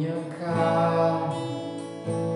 Minha calma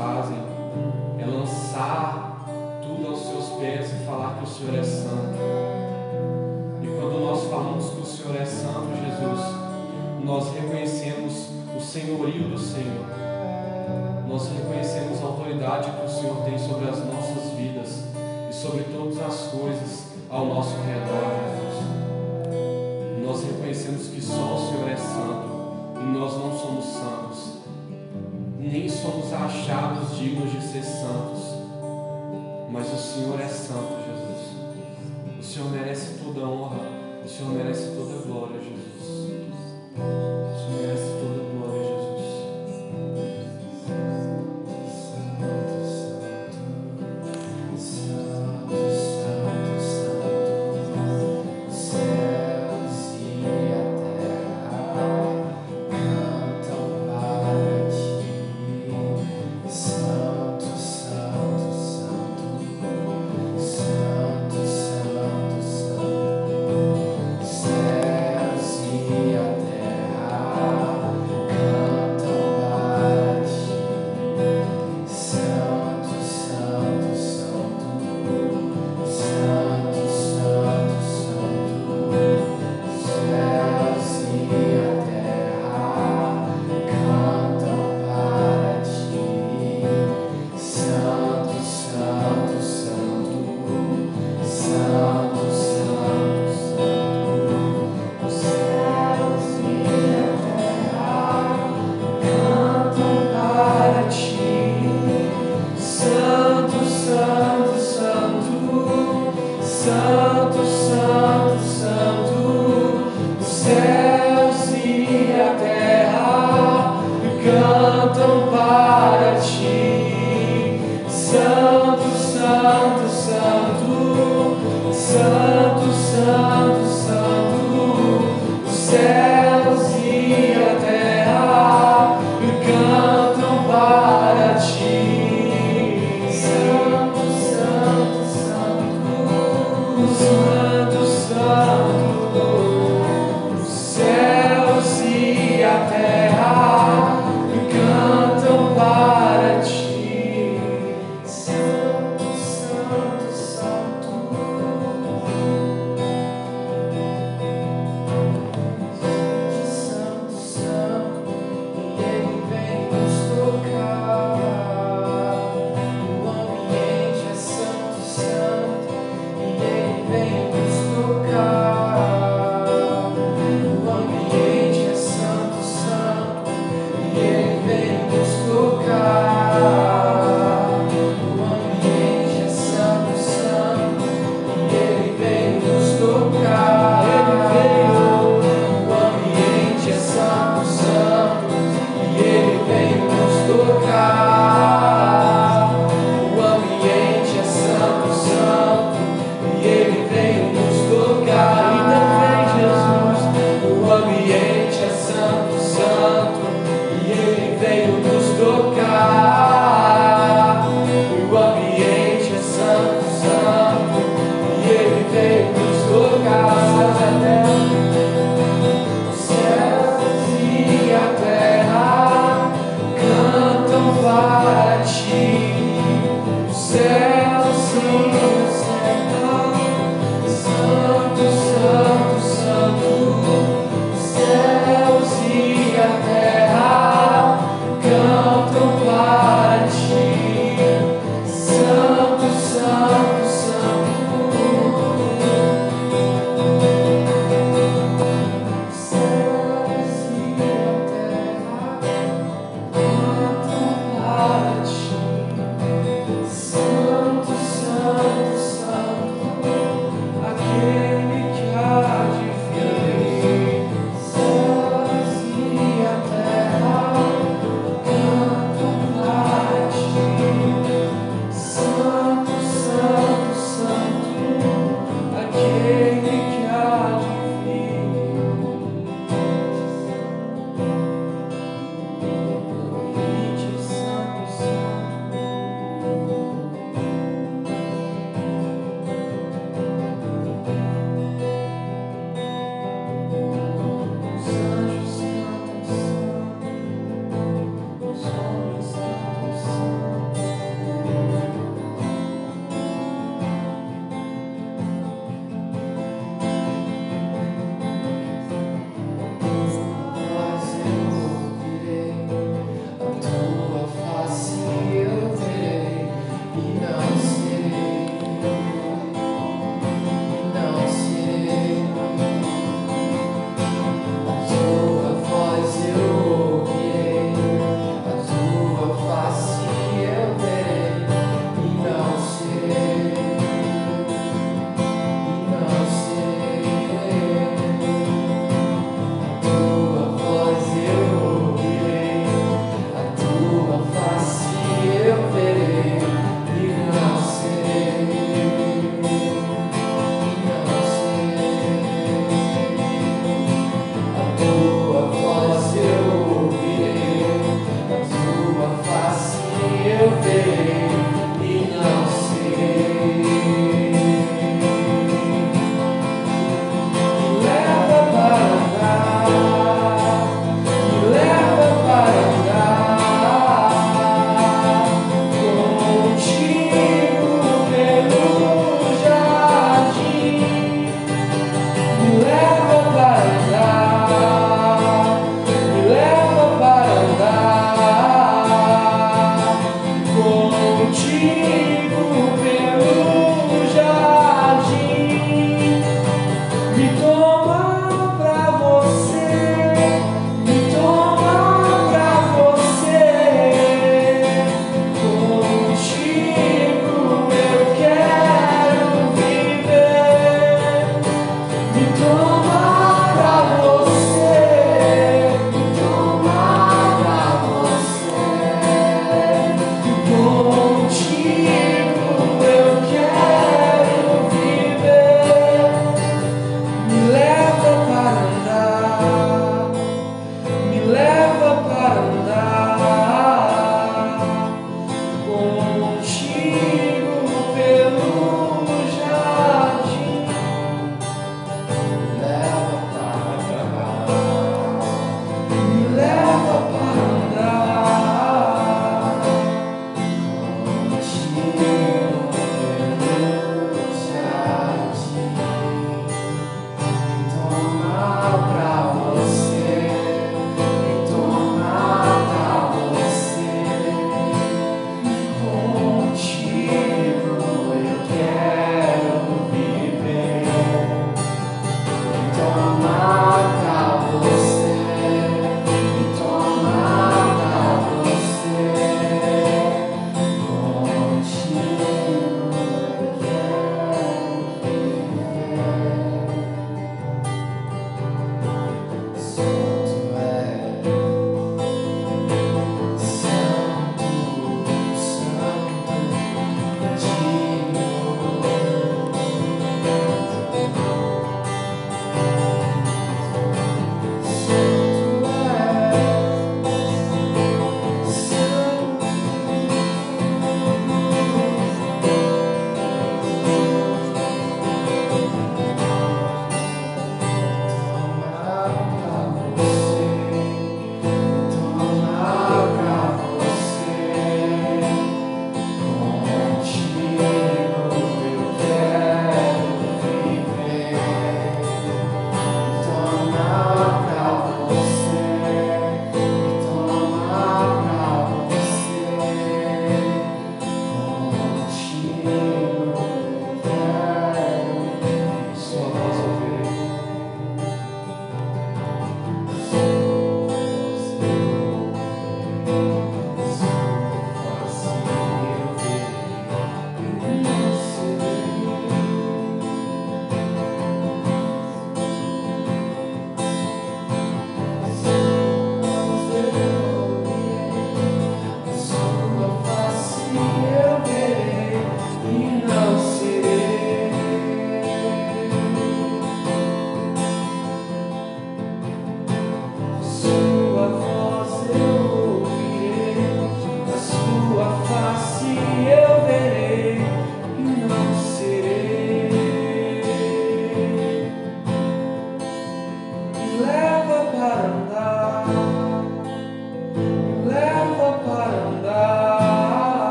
fazem, é lançar tudo aos seus pés e falar que o Senhor é santo. E quando nós falamos que o Senhor é santo, Jesus, nós reconhecemos o senhorio do Senhor. Nós reconhecemos a autoridade que o Senhor tem sobre as nossas vidas e sobre todas as coisas ao nosso redor, Jesus. Nós reconhecemos que só o Senhor é santo e nós não somos santos, nem somos achados dignos de ser santos, mas o Senhor é santo, Jesus. O Senhor merece toda honra, o Senhor merece toda glória, Jesus. O Senhor merece toda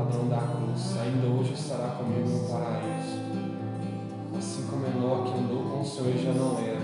ladrão da cruz, ainda hoje estará comigo no paraíso. Assim como Enoque andou com o Senhor e já não era.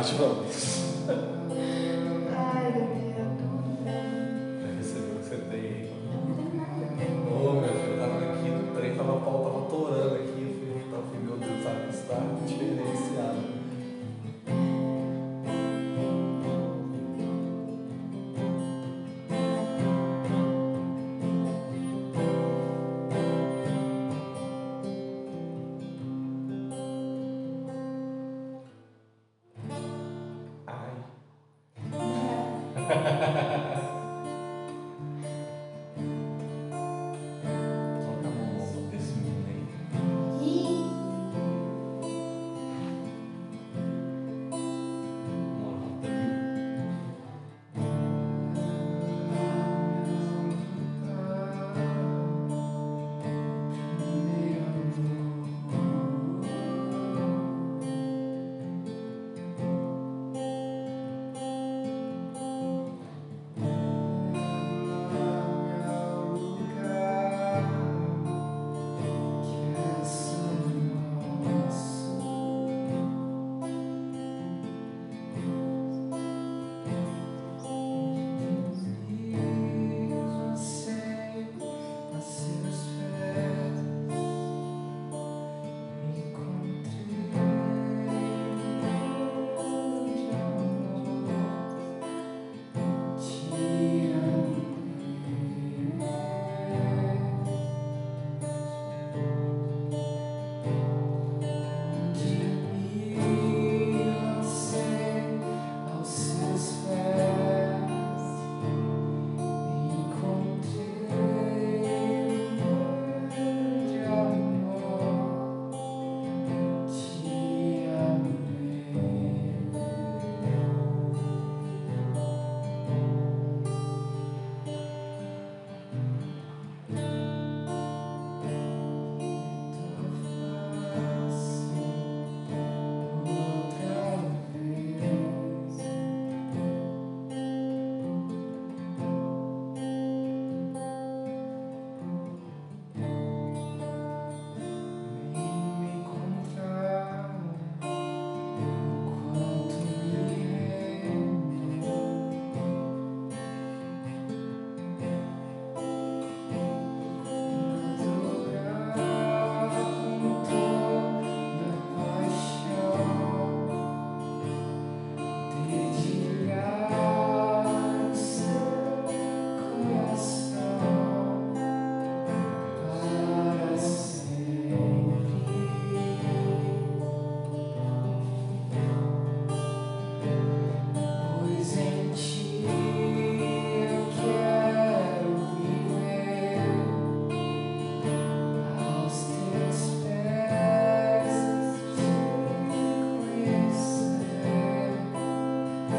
Gotcha.